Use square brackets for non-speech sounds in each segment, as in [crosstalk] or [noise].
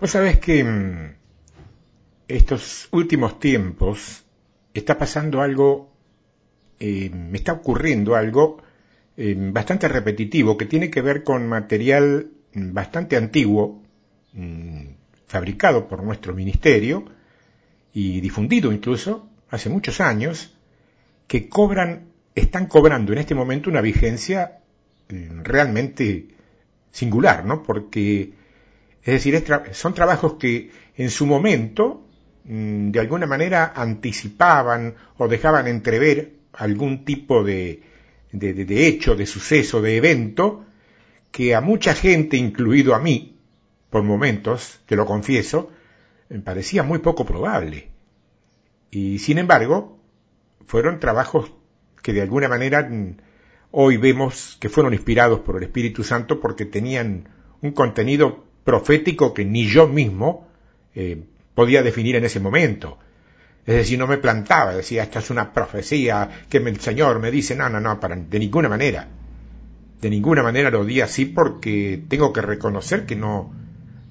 Vos sabés que mm, estos últimos tiempos está pasando algo, eh, me está ocurriendo algo eh, bastante repetitivo que tiene que ver con material bastante antiguo, mm, fabricado por nuestro ministerio y difundido incluso hace muchos años, que cobran, están cobrando en este momento una vigencia mm, realmente singular, ¿no? Porque es decir, son trabajos que en su momento mm, de alguna manera anticipaban o dejaban entrever algún tipo de, de, hecho, de suceso, de evento, que a mucha gente, incluido a mí, por momentos, te lo confieso, me parecía muy poco probable. Y sin embargo, fueron trabajos que de alguna manera mm, hoy vemos que fueron inspirados por el Espíritu Santo porque tenían un contenido profético que ni yo mismo eh, podía definir en ese momento. Es decir, no me plantaba, decía, esta es una profecía que el Señor me dice, no, no, no, para, de ninguna manera. De ninguna manera lo di así porque tengo que reconocer que no,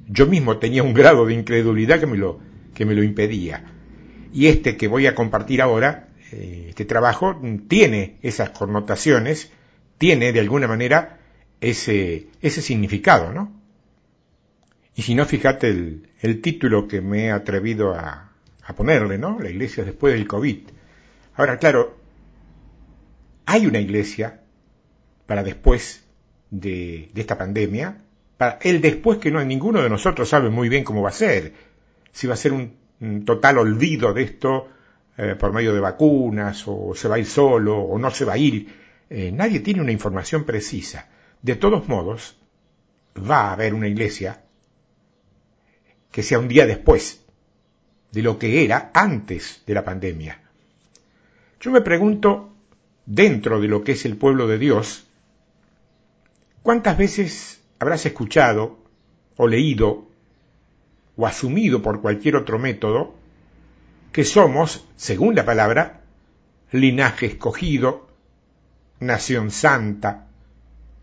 yo mismo tenía un grado de incredulidad que me lo, que me lo impedía. Y este que voy a compartir ahora, eh, este trabajo, tiene esas connotaciones, tiene de alguna manera ese, ese significado, ¿no? Y si no, fíjate el, título que me he atrevido a, ponerle, ¿no? La iglesia después del COVID. Ahora, claro, hay una iglesia para después de, esta pandemia, para el después que no ninguno de nosotros sabe muy bien cómo va a ser. Si va a ser un, total olvido de esto eh, por medio de vacunas, o se va a ir solo, o no se va a ir. Eh, nadie tiene una información precisa. De todos modos, va a haber una iglesia que sea un día después de lo que era antes de la pandemia. Yo me pregunto, dentro de lo que es el pueblo de Dios, ¿cuántas veces habrás escuchado o leído o asumido por cualquier otro método que somos, según la palabra, linaje escogido, nación santa,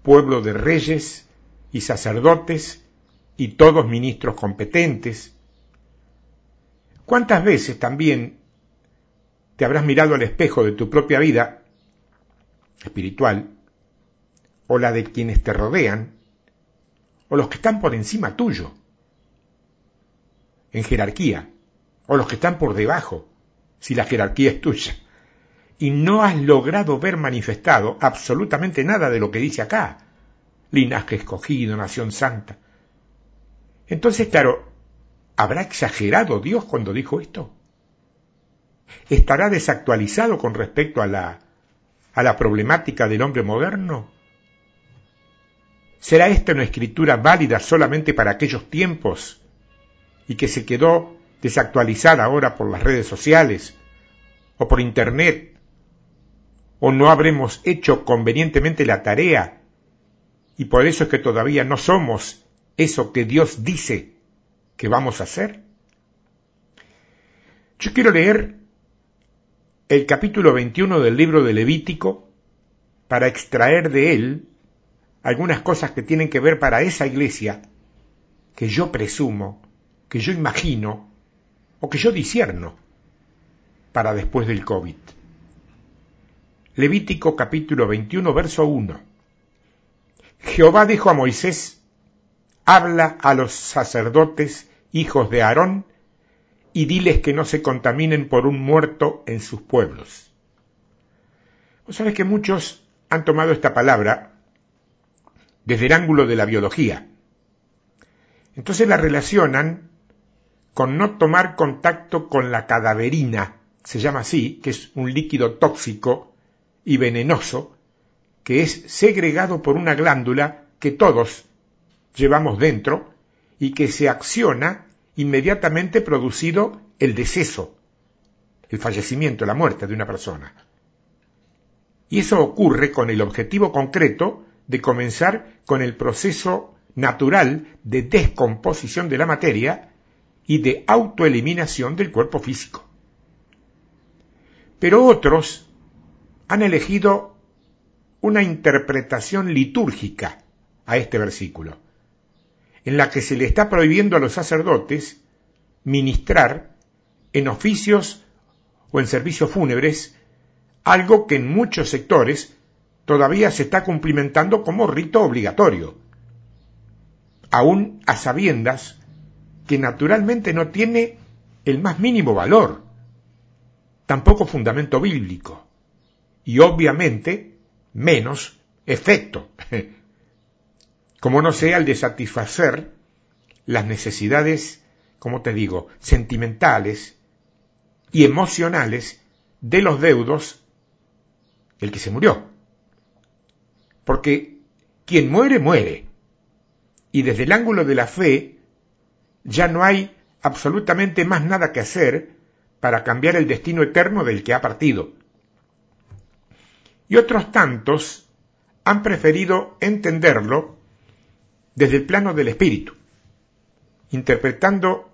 pueblo de reyes y sacerdotes, y todos ministros competentes. ¿Cuántas veces también te habrás mirado al espejo de tu propia vida espiritual, o la de quienes te rodean, o los que están por encima tuyo, en jerarquía, o los que están por debajo, si la jerarquía es tuya, y no has logrado ver manifestado absolutamente nada de lo que dice acá, linaje escogido, nación santa, entonces, claro, ¿habrá exagerado Dios cuando dijo esto? ¿Estará desactualizado con respecto a la, a la problemática del hombre moderno? ¿Será esta una escritura válida solamente para aquellos tiempos y que se quedó desactualizada ahora por las redes sociales o por Internet? ¿O no habremos hecho convenientemente la tarea y por eso es que todavía no somos eso que Dios dice que vamos a hacer? Yo quiero leer el capítulo 21 del libro de Levítico para extraer de él algunas cosas que tienen que ver para esa iglesia que yo presumo, que yo imagino o que yo disierno para después del COVID. Levítico capítulo 21 verso 1. Jehová dijo a Moisés, habla a los sacerdotes hijos de Aarón y diles que no se contaminen por un muerto en sus pueblos. Vos sabés que muchos han tomado esta palabra desde el ángulo de la biología. Entonces la relacionan con no tomar contacto con la cadaverina, se llama así, que es un líquido tóxico y venenoso, que es segregado por una glándula que todos llevamos dentro y que se acciona inmediatamente producido el deceso, el fallecimiento, la muerte de una persona. Y eso ocurre con el objetivo concreto de comenzar con el proceso natural de descomposición de la materia y de autoeliminación del cuerpo físico. Pero otros han elegido una interpretación litúrgica a este versículo en la que se le está prohibiendo a los sacerdotes ministrar en oficios o en servicios fúnebres, algo que en muchos sectores todavía se está cumplimentando como rito obligatorio, aún a sabiendas que naturalmente no tiene el más mínimo valor, tampoco fundamento bíblico, y obviamente menos efecto, [laughs] como no sea el de satisfacer las necesidades, como te digo, sentimentales y emocionales de los deudos el que se murió. Porque quien muere, muere. Y desde el ángulo de la fe, ya no hay absolutamente más nada que hacer para cambiar el destino eterno del que ha partido. Y otros tantos han preferido entenderlo desde el plano del espíritu, interpretando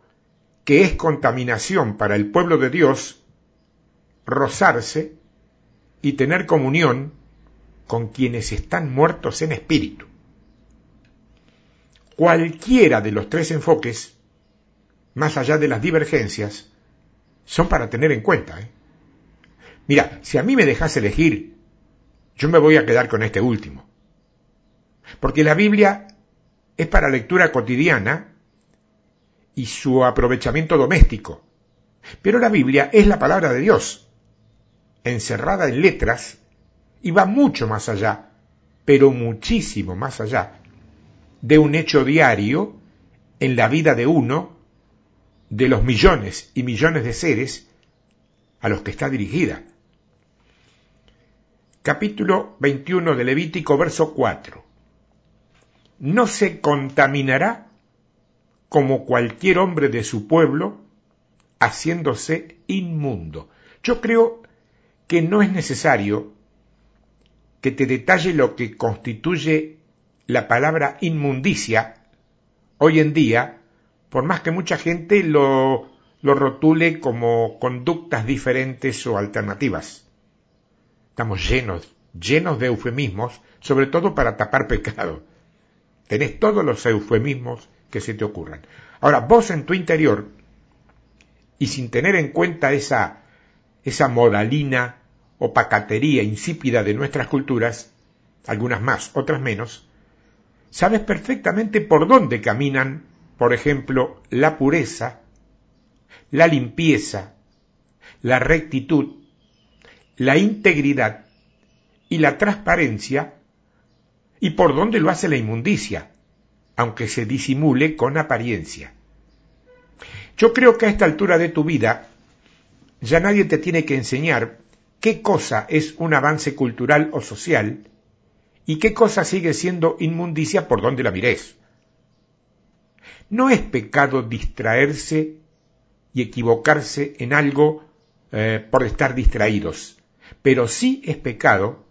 que es contaminación para el pueblo de Dios rozarse y tener comunión con quienes están muertos en espíritu. Cualquiera de los tres enfoques, más allá de las divergencias, son para tener en cuenta. ¿eh? Mira, si a mí me dejas elegir, yo me voy a quedar con este último. Porque la Biblia es para lectura cotidiana y su aprovechamiento doméstico. Pero la Biblia es la palabra de Dios, encerrada en letras y va mucho más allá, pero muchísimo más allá, de un hecho diario en la vida de uno, de los millones y millones de seres a los que está dirigida. Capítulo 21 de Levítico, verso 4. No se contaminará como cualquier hombre de su pueblo, haciéndose inmundo. Yo creo que no es necesario que te detalle lo que constituye la palabra inmundicia hoy en día, por más que mucha gente lo, lo rotule como conductas diferentes o alternativas. Estamos llenos, llenos de eufemismos, sobre todo para tapar pecado. Tenés todos los eufemismos que se te ocurran. Ahora, vos en tu interior, y sin tener en cuenta esa, esa modalina o pacatería insípida de nuestras culturas, algunas más, otras menos, sabes perfectamente por dónde caminan, por ejemplo, la pureza, la limpieza, la rectitud, la integridad y la transparencia, y por dónde lo hace la inmundicia, aunque se disimule con apariencia. Yo creo que a esta altura de tu vida ya nadie te tiene que enseñar qué cosa es un avance cultural o social y qué cosa sigue siendo inmundicia por donde la mires. No es pecado distraerse y equivocarse en algo eh, por estar distraídos, pero sí es pecado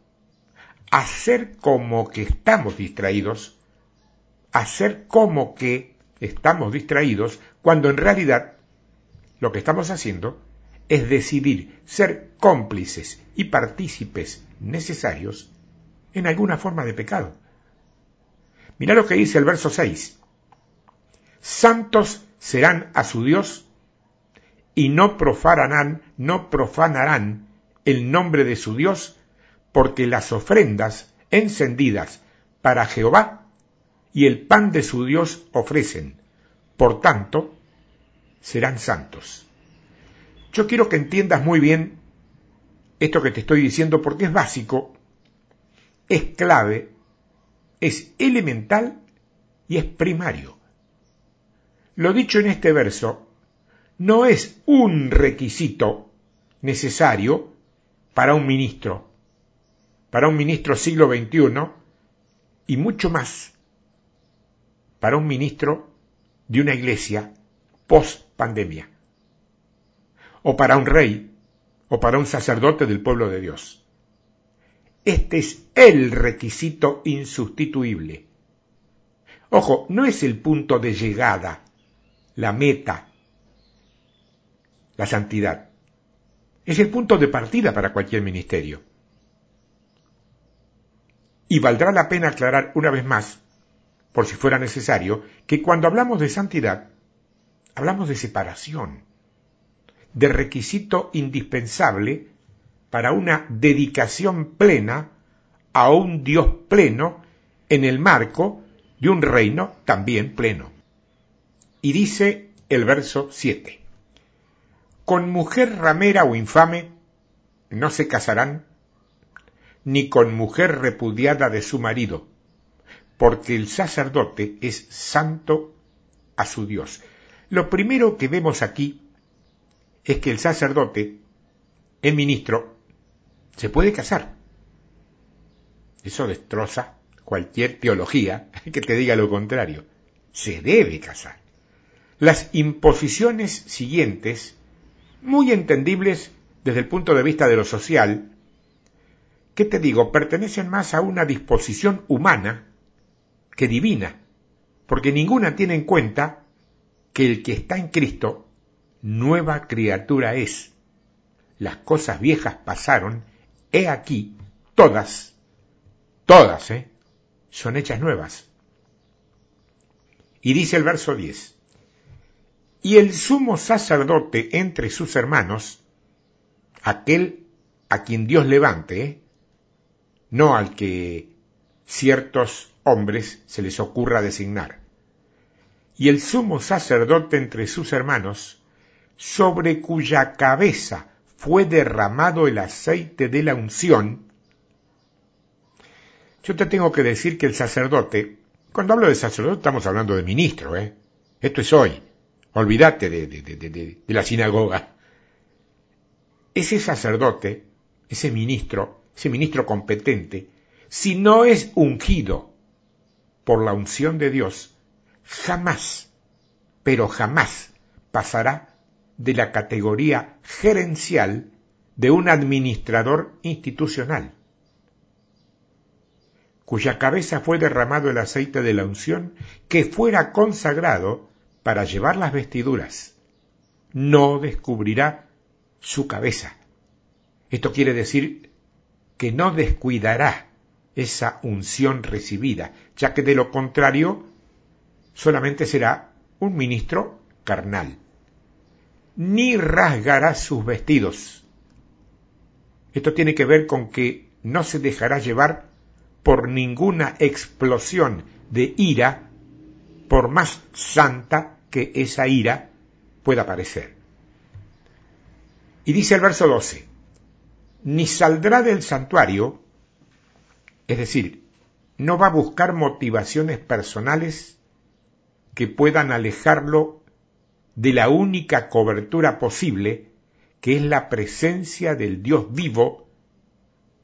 hacer como que estamos distraídos, hacer como que estamos distraídos, cuando en realidad lo que estamos haciendo es decidir ser cómplices y partícipes necesarios en alguna forma de pecado. Mira lo que dice el verso 6. Santos serán a su Dios y no profanarán, no profanarán el nombre de su Dios, porque las ofrendas encendidas para Jehová y el pan de su Dios ofrecen. Por tanto, serán santos. Yo quiero que entiendas muy bien esto que te estoy diciendo porque es básico, es clave, es elemental y es primario. Lo dicho en este verso no es un requisito necesario para un ministro, para un ministro siglo XXI y mucho más para un ministro de una iglesia post pandemia o para un rey, o para un sacerdote del pueblo de Dios. Este es el requisito insustituible. Ojo, no es el punto de llegada, la meta, la santidad. Es el punto de partida para cualquier ministerio. Y valdrá la pena aclarar una vez más por si fuera necesario, que cuando hablamos de santidad, hablamos de separación, de requisito indispensable para una dedicación plena a un Dios pleno en el marco de un reino también pleno. Y dice el verso 7, con mujer ramera o infame no se casarán, ni con mujer repudiada de su marido, porque el sacerdote es santo a su Dios. Lo primero que vemos aquí es que el sacerdote, el ministro, se puede casar. Eso destroza cualquier teología [laughs] que te diga lo contrario. Se debe casar. Las imposiciones siguientes, muy entendibles desde el punto de vista de lo social, ¿qué te digo? Pertenecen más a una disposición humana que divina, porque ninguna tiene en cuenta que el que está en Cristo, nueva criatura es. Las cosas viejas pasaron, he aquí, todas, todas, ¿eh? son hechas nuevas. Y dice el verso 10, y el sumo sacerdote entre sus hermanos, aquel a quien Dios levante, ¿eh? No al que ciertos hombres se les ocurra designar. Y el sumo sacerdote entre sus hermanos, sobre cuya cabeza fue derramado el aceite de la unción, yo te tengo que decir que el sacerdote, cuando hablo de sacerdote estamos hablando de ministro, ¿eh? Esto es hoy. Olvídate de, de, de, de, la sinagoga. Ese sacerdote, ese ministro, ese ministro competente, si no es ungido por la unción de Dios, jamás, pero jamás pasará de la categoría gerencial de un administrador institucional cuya cabeza fue derramado el aceite de la unción, que fuera consagrado para llevar las vestiduras. No descubrirá su cabeza. Esto quiere decir que no descuidará esa unción recibida, ya que de lo contrario solamente será un ministro carnal. Ni rasgará sus vestidos. Esto tiene que ver con que no se dejará llevar por ninguna explosión de ira, por más santa que esa ira pueda parecer. Y dice el verso 12, ni saldrá del santuario, es decir, no va a buscar motivaciones personales que puedan alejarlo de la única cobertura posible, que es la presencia del Dios vivo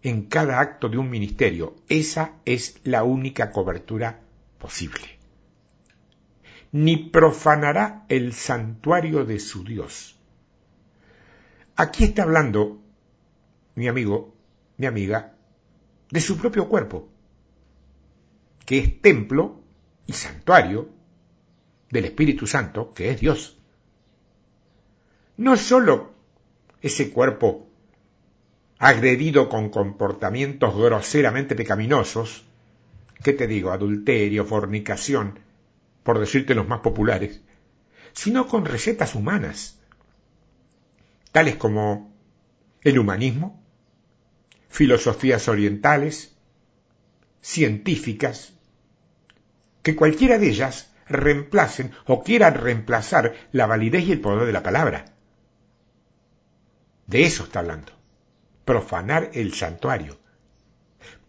en cada acto de un ministerio. Esa es la única cobertura posible. Ni profanará el santuario de su Dios. Aquí está hablando mi amigo, mi amiga, de su propio cuerpo, que es templo y santuario del Espíritu Santo, que es Dios. No sólo ese cuerpo agredido con comportamientos groseramente pecaminosos, ¿qué te digo? Adulterio, fornicación, por decirte los más populares, sino con recetas humanas, tales como el humanismo, filosofías orientales, científicas, que cualquiera de ellas reemplacen o quieran reemplazar la validez y el poder de la palabra. De eso está hablando profanar el santuario.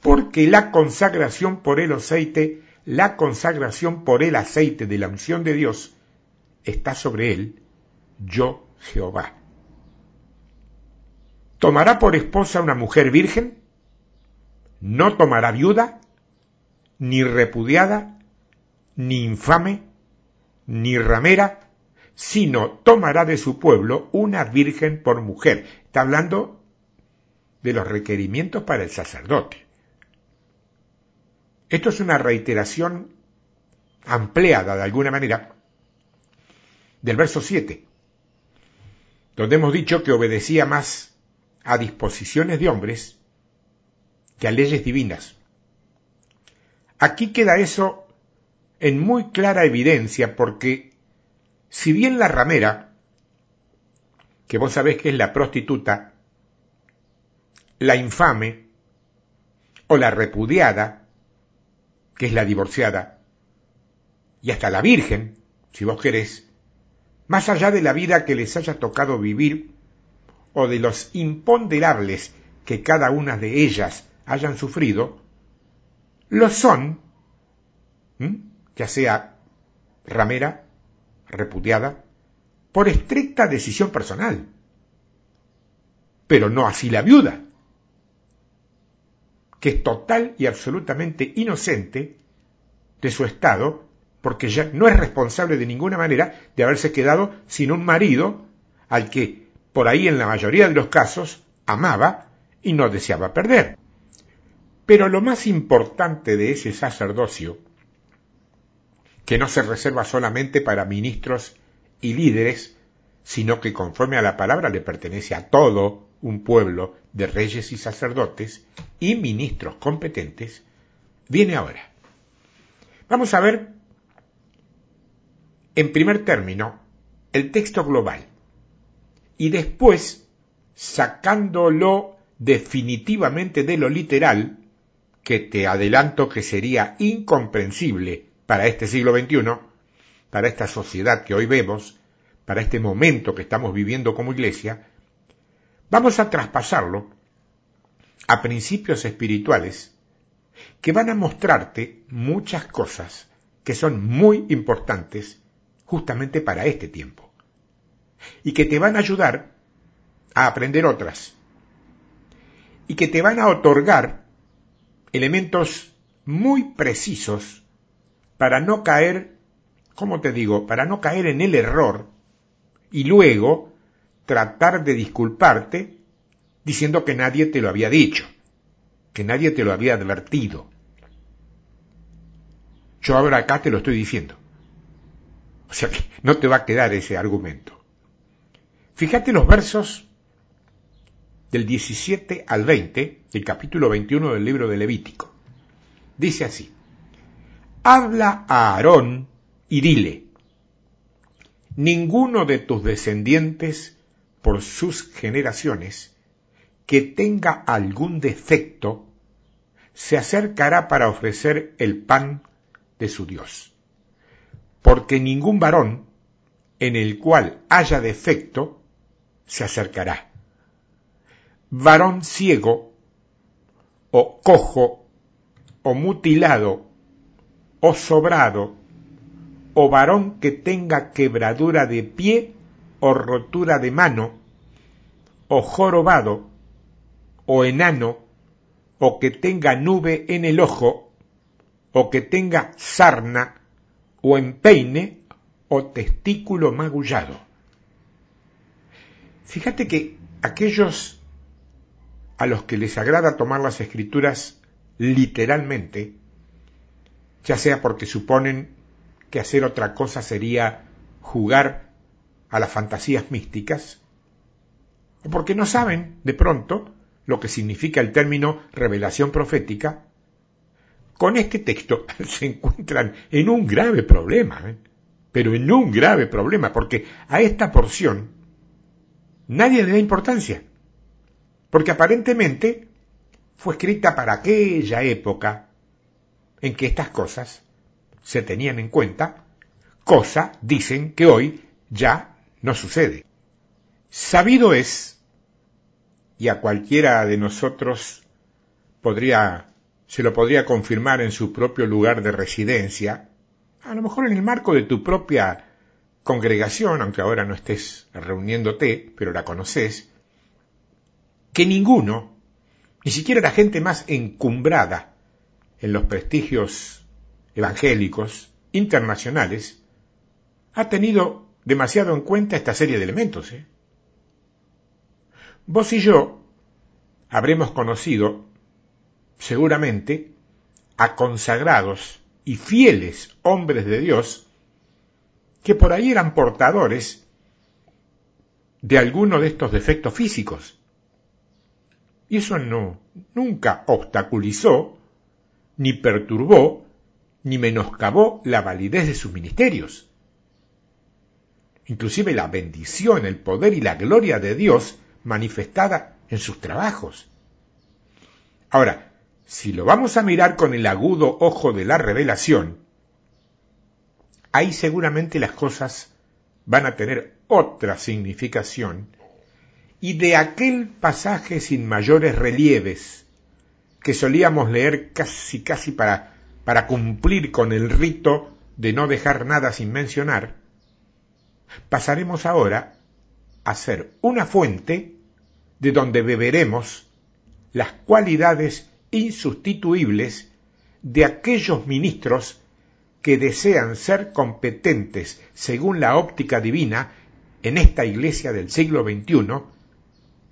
Porque la consagración por el aceite, la consagración por el aceite de la unción de Dios, está sobre él, yo Jehová. ¿Tomará por esposa una mujer virgen? No tomará viuda, ni repudiada, ni infame, ni ramera, sino tomará de su pueblo una virgen por mujer. Está hablando de los requerimientos para el sacerdote. Esto es una reiteración ampliada de alguna manera del verso 7, donde hemos dicho que obedecía más a disposiciones de hombres que a leyes divinas. Aquí queda eso en muy clara evidencia porque si bien la ramera, que vos sabés que es la prostituta, la infame o la repudiada, que es la divorciada, y hasta la virgen, si vos querés, más allá de la vida que les haya tocado vivir o de los imponderables que cada una de ellas hayan sufrido, lo son, ya sea ramera, repudiada, por estricta decisión personal, pero no así la viuda, que es total y absolutamente inocente de su estado, porque ya no es responsable de ninguna manera de haberse quedado sin un marido al que, por ahí en la mayoría de los casos, amaba y no deseaba perder. Pero lo más importante de ese sacerdocio, que no se reserva solamente para ministros y líderes, sino que conforme a la palabra le pertenece a todo un pueblo de reyes y sacerdotes y ministros competentes, viene ahora. Vamos a ver, en primer término, el texto global y después, sacándolo definitivamente de lo literal, que te adelanto que sería incomprensible para este siglo XXI, para esta sociedad que hoy vemos, para este momento que estamos viviendo como iglesia, vamos a traspasarlo a principios espirituales que van a mostrarte muchas cosas que son muy importantes justamente para este tiempo y que te van a ayudar a aprender otras y que te van a otorgar elementos muy precisos para no caer, ¿cómo te digo?, para no caer en el error y luego tratar de disculparte diciendo que nadie te lo había dicho, que nadie te lo había advertido. Yo ahora acá te lo estoy diciendo. O sea que no te va a quedar ese argumento. Fíjate los versos del 17 al 20 del capítulo 21 del libro de Levítico. Dice así, habla a Aarón y dile, ninguno de tus descendientes por sus generaciones que tenga algún defecto se acercará para ofrecer el pan de su Dios. Porque ningún varón en el cual haya defecto se acercará varón ciego, o cojo, o mutilado, o sobrado, o varón que tenga quebradura de pie o rotura de mano, o jorobado, o enano, o que tenga nube en el ojo, o que tenga sarna, o empeine, o testículo magullado. Fíjate que aquellos a los que les agrada tomar las escrituras literalmente, ya sea porque suponen que hacer otra cosa sería jugar a las fantasías místicas, o porque no saben, de pronto, lo que significa el término revelación profética, con este texto [laughs] se encuentran en un grave problema, ¿eh? pero en un grave problema, porque a esta porción nadie le da importancia porque aparentemente fue escrita para aquella época en que estas cosas se tenían en cuenta, cosa, dicen, que hoy ya no sucede. Sabido es, y a cualquiera de nosotros podría, se lo podría confirmar en su propio lugar de residencia, a lo mejor en el marco de tu propia congregación, aunque ahora no estés reuniéndote, pero la conoces, que ninguno, ni siquiera la gente más encumbrada en los prestigios evangélicos internacionales, ha tenido demasiado en cuenta esta serie de elementos. ¿eh? Vos y yo habremos conocido, seguramente, a consagrados y fieles hombres de Dios que por ahí eran portadores de alguno de estos defectos físicos. Y eso no, nunca obstaculizó, ni perturbó, ni menoscabó la validez de sus ministerios. Inclusive la bendición, el poder y la gloria de Dios manifestada en sus trabajos. Ahora, si lo vamos a mirar con el agudo ojo de la revelación, ahí seguramente las cosas van a tener otra significación. Y de aquel pasaje sin mayores relieves que solíamos leer casi casi para, para cumplir con el rito de no dejar nada sin mencionar, pasaremos ahora a ser una fuente de donde beberemos las cualidades insustituibles de aquellos ministros que desean ser competentes según la óptica divina en esta iglesia del siglo XXI,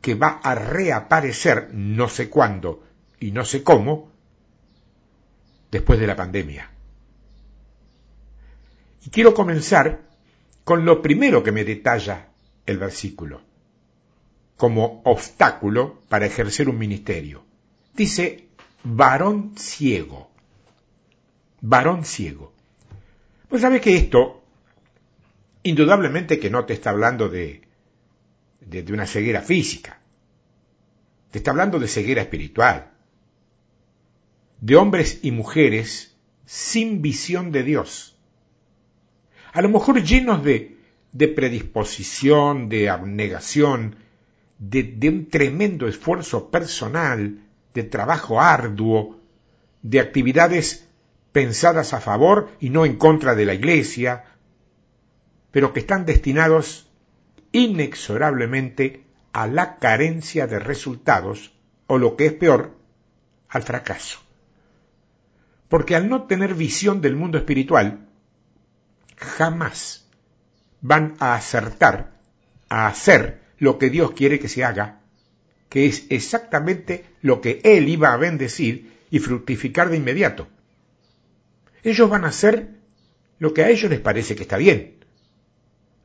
que va a reaparecer no sé cuándo y no sé cómo después de la pandemia. Y quiero comenzar con lo primero que me detalla el versículo, como obstáculo para ejercer un ministerio. Dice, varón ciego. Varón ciego. Pues sabes que esto, indudablemente que no te está hablando de, de, una ceguera física, te está hablando de ceguera espiritual, de hombres y mujeres sin visión de Dios, a lo mejor llenos de, de predisposición, de abnegación, de un tremendo esfuerzo personal, de trabajo arduo, de actividades pensadas a favor y no en contra de la Iglesia, pero que están destinados inexorablemente a la carencia de resultados o lo que es peor, al fracaso. Porque al no tener visión del mundo espiritual, jamás van a acertar a hacer lo que Dios quiere que se haga que es exactamente lo que él iba a bendecir y fructificar de inmediato. Ellos van a hacer lo que a ellos les parece que está bien,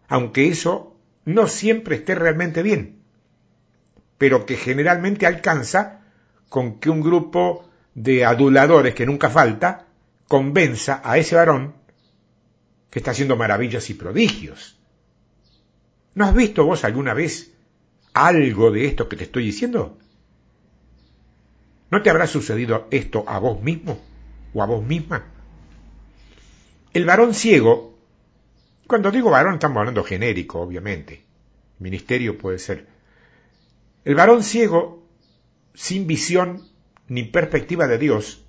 aunque eso no siempre esté realmente bien, pero que generalmente alcanza con que un grupo de aduladores que nunca falta convenza a ese varón que está haciendo maravillas y prodigios. ¿No has visto vos alguna vez algo de esto que te estoy diciendo? ¿No te habrá sucedido esto a vos mismo o a vos misma? El varón ciego, cuando digo varón estamos hablando genérico, obviamente, ministerio puede ser. El varón ciego, sin visión ni perspectiva de Dios,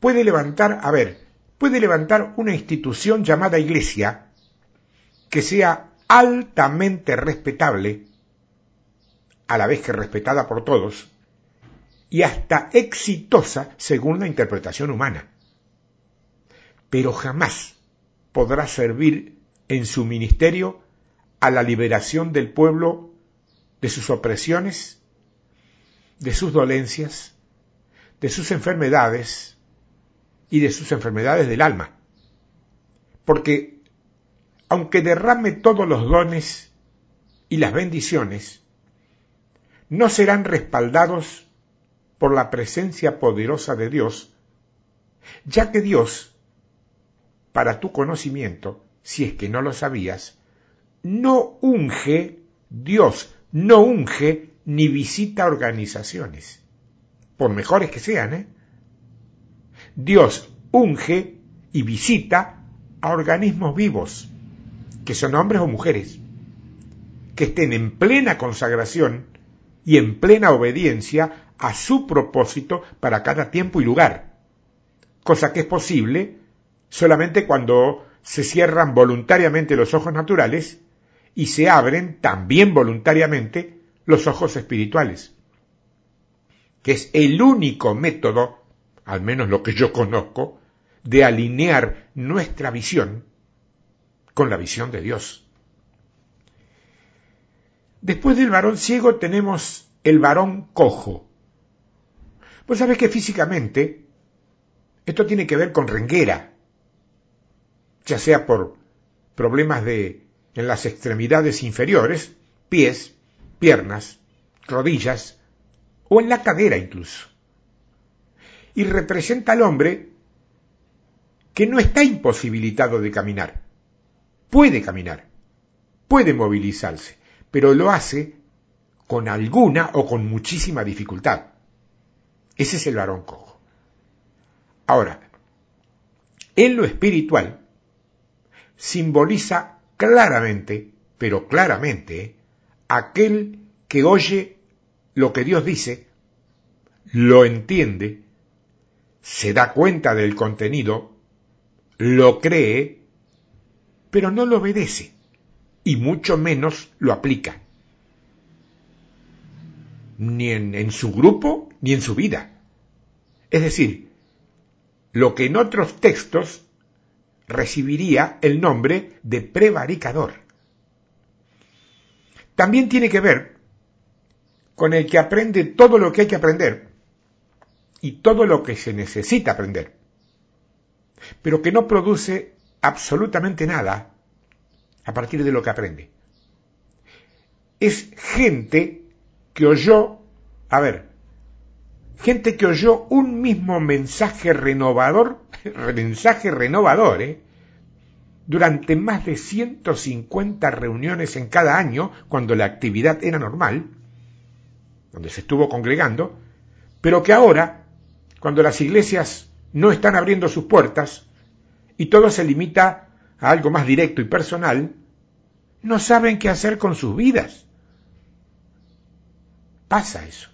puede levantar, a ver, puede levantar una institución llamada iglesia que sea altamente respetable a la vez que respetada por todos, y hasta exitosa según la interpretación humana. Pero jamás podrá servir en su ministerio a la liberación del pueblo de sus opresiones, de sus dolencias, de sus enfermedades y de sus enfermedades del alma. Porque aunque derrame todos los dones y las bendiciones, no serán respaldados por la presencia poderosa de Dios, ya que Dios, para tu conocimiento, si es que no lo sabías, no unge, Dios no unge ni visita organizaciones, por mejores que sean, ¿eh? Dios unge y visita a organismos vivos, que son hombres o mujeres, que estén en plena consagración y en plena obediencia a su propósito para cada tiempo y lugar, cosa que es posible solamente cuando se cierran voluntariamente los ojos naturales y se abren también voluntariamente los ojos espirituales, que es el único método, al menos lo que yo conozco, de alinear nuestra visión con la visión de Dios. Después del varón ciego tenemos el varón cojo. Pues sabes que físicamente esto tiene que ver con renguera, ya sea por problemas de en las extremidades inferiores, pies, piernas, rodillas o en la cadera incluso. Y representa al hombre que no está imposibilitado de caminar. Puede caminar, puede movilizarse, pero lo hace con alguna o con muchísima dificultad. Ese es el varón cojo. Ahora, en lo espiritual simboliza claramente, pero claramente, aquel que oye lo que Dios dice, lo entiende, se da cuenta del contenido, lo cree, pero no lo obedece y mucho menos lo aplica. Ni en, su grupo ni en su vida. Es decir, lo que en otros textos recibiría el nombre de prevaricador. También tiene que ver con el que aprende todo lo que hay que aprender y todo lo que se necesita aprender, pero que no produce absolutamente nada a partir de lo que aprende. Es gente que oyó, a ver, gente que oyó un mismo mensaje renovador, [laughs] mensaje renovador, ¿eh? durante más de 150 reuniones en cada año, cuando la actividad era normal, donde se estuvo congregando, pero que ahora, cuando las iglesias no están abriendo sus puertas y todo se limita a algo más directo y personal, no saben qué hacer con sus vidas. Pasa eso.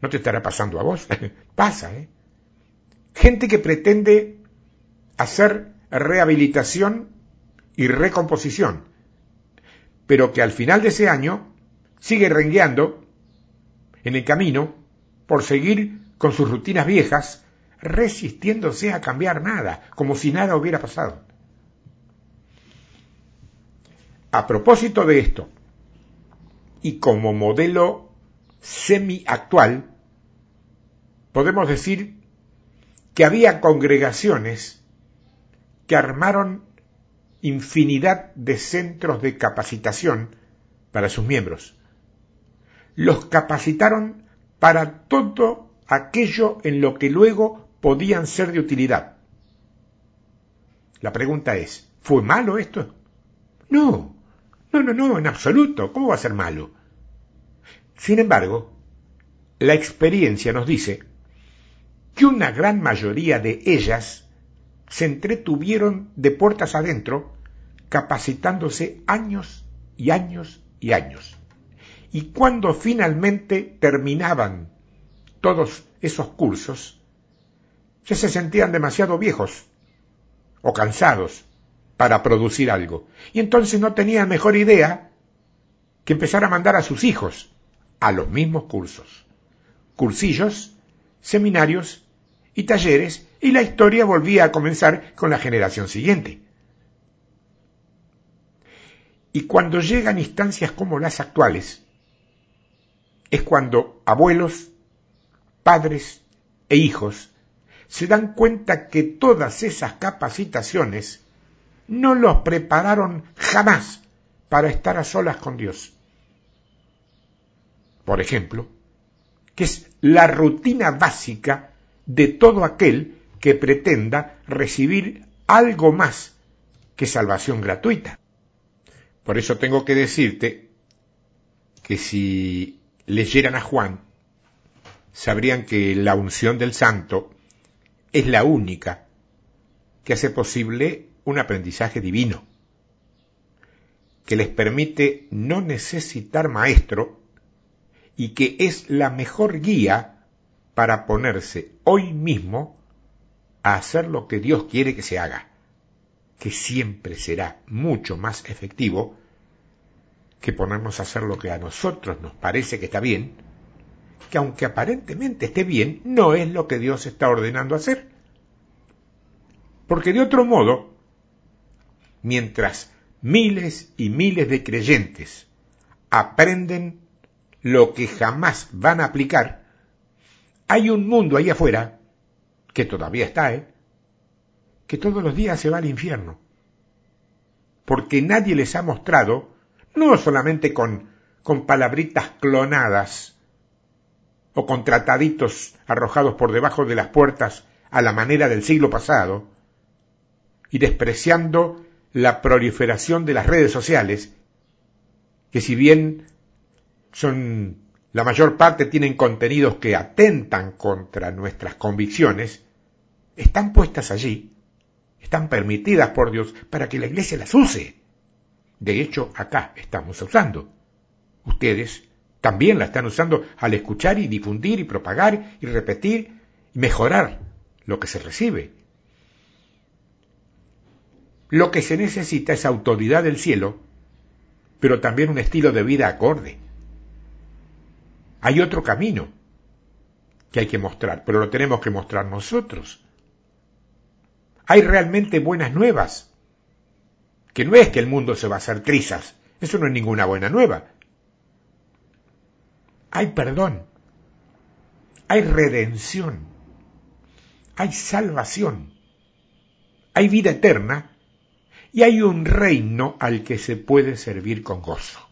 No te estará pasando a vos. [laughs] Pasa, ¿eh? Gente que pretende hacer rehabilitación y recomposición, pero que al final de ese año sigue rengueando en el camino por seguir con sus rutinas viejas, resistiéndose a cambiar nada, como si nada hubiera pasado. A propósito de esto, y como modelo semi-actual, podemos decir que había congregaciones que armaron infinidad de centros de capacitación para sus miembros. Los capacitaron para todo aquello en lo que luego podían ser de utilidad. La pregunta es, ¿fue malo esto? No, no, no, no, en absoluto. ¿Cómo va a ser malo? Sin embargo, la experiencia nos dice que una gran mayoría de ellas se entretuvieron de puertas adentro capacitándose años y años y años. Y cuando finalmente terminaban todos esos cursos, ya se sentían demasiado viejos o cansados para producir algo. Y entonces no tenían mejor idea que empezar a mandar a sus hijos a los mismos cursos. Cursillos, seminarios y talleres, y la historia volvía a comenzar con la generación siguiente. Y cuando llegan instancias como las actuales, es cuando abuelos, padres e hijos se dan cuenta que todas esas capacitaciones no los prepararon jamás para estar a solas con Dios. Por ejemplo, que es la rutina básica de todo aquel que pretenda recibir algo más que salvación gratuita. Por eso tengo que decirte que si leyeran a Juan, sabrían que la unción del santo es la única que hace posible un aprendizaje divino, que les permite no necesitar maestro y que es la mejor guía para ponerse hoy mismo a hacer lo que Dios quiere que se haga, que siempre será mucho más efectivo que ponernos a hacer lo que a nosotros nos parece que está bien, que aunque aparentemente esté bien, no es lo que Dios está ordenando hacer. Porque de otro modo, mientras miles y miles de creyentes aprenden lo que jamás van a aplicar, hay un mundo ahí afuera que todavía está, ¿eh? que todos los días se va al infierno. Porque nadie les ha mostrado, no solamente con, con palabritas clonadas o con trataditos arrojados por debajo de las puertas a la manera del siglo pasado, y despreciando la proliferación de las redes sociales, que si bien son la mayor parte tienen contenidos que atentan contra nuestras convicciones, están puestas allí, están permitidas por Dios para que la iglesia las use. De hecho, acá estamos usando. Ustedes también la están usando al escuchar y difundir y propagar y repetir y mejorar lo que se recibe. Lo que se necesita es autoridad del cielo, pero también un estilo de vida acorde. Hay otro camino que hay que mostrar, pero lo tenemos que mostrar nosotros. Hay realmente buenas nuevas, que no es que el mundo se va a hacer trizas, eso no es ninguna buena nueva. Hay perdón, hay redención, hay salvación, hay vida eterna y hay un reino al que se puede servir con gozo.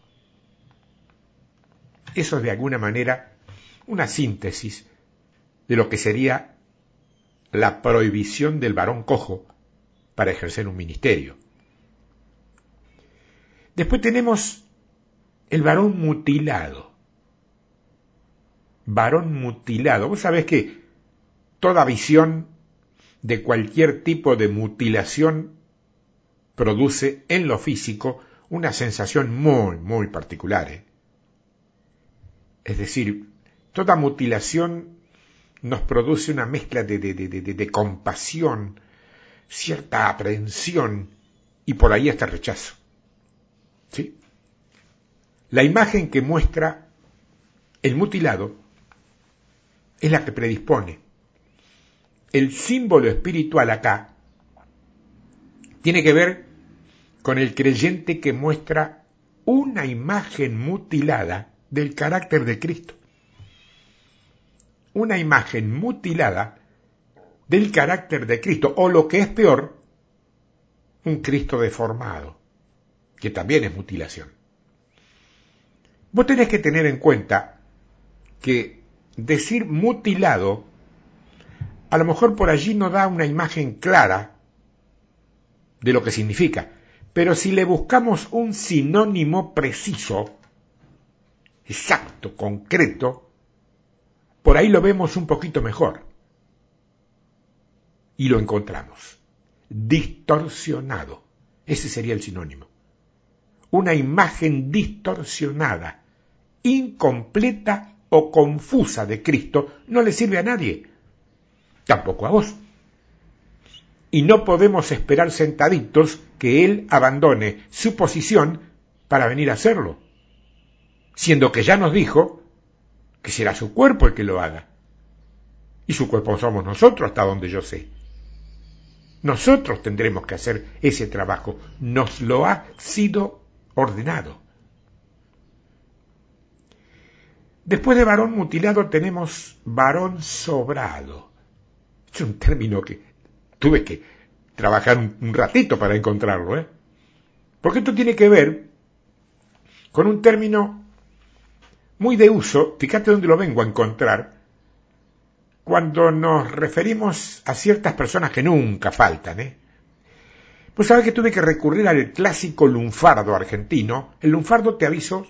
Eso es de alguna manera una síntesis de lo que sería la prohibición del varón cojo para ejercer un ministerio. Después tenemos el varón mutilado. Varón mutilado. Vos sabés que toda visión de cualquier tipo de mutilación produce en lo físico una sensación muy, muy particular. ¿eh? Es decir, toda mutilación nos produce una mezcla de, compasión, cierta aprehensión y por ahí hasta rechazo. ¿Sí? La imagen que muestra el mutilado es la que predispone. El símbolo espiritual acá tiene que ver con el creyente que muestra una imagen mutilada del carácter de Cristo. Una imagen mutilada del carácter de Cristo, o lo que es peor, un Cristo deformado, que también es mutilación. Vos tenés que tener en cuenta que decir mutilado a lo mejor por allí no da una imagen clara de lo que significa, pero si le buscamos un sinónimo preciso, exacto, concreto, por ahí lo vemos un poquito mejor. Y lo encontramos. Distorsionado. Ese sería el sinónimo. Una imagen distorsionada, incompleta o confusa de Cristo no le sirve a nadie. Tampoco a vos. Y no podemos esperar sentaditos que Él abandone su posición para venir a hacerlo siendo que ya nos dijo que será su cuerpo el que lo haga. Y su cuerpo somos nosotros, hasta donde yo sé. Nosotros tendremos que hacer ese trabajo. Nos lo ha sido ordenado. Después de varón mutilado tenemos varón sobrado. Es un término que tuve que trabajar un, ratito para encontrarlo, ¿eh? Porque esto tiene que ver con un término muy de uso, fíjate dónde lo vengo a encontrar, cuando nos referimos a ciertas personas que nunca faltan, ¿eh? Pues sabes que tuve que recurrir al clásico lunfardo argentino. El lunfardo, te aviso,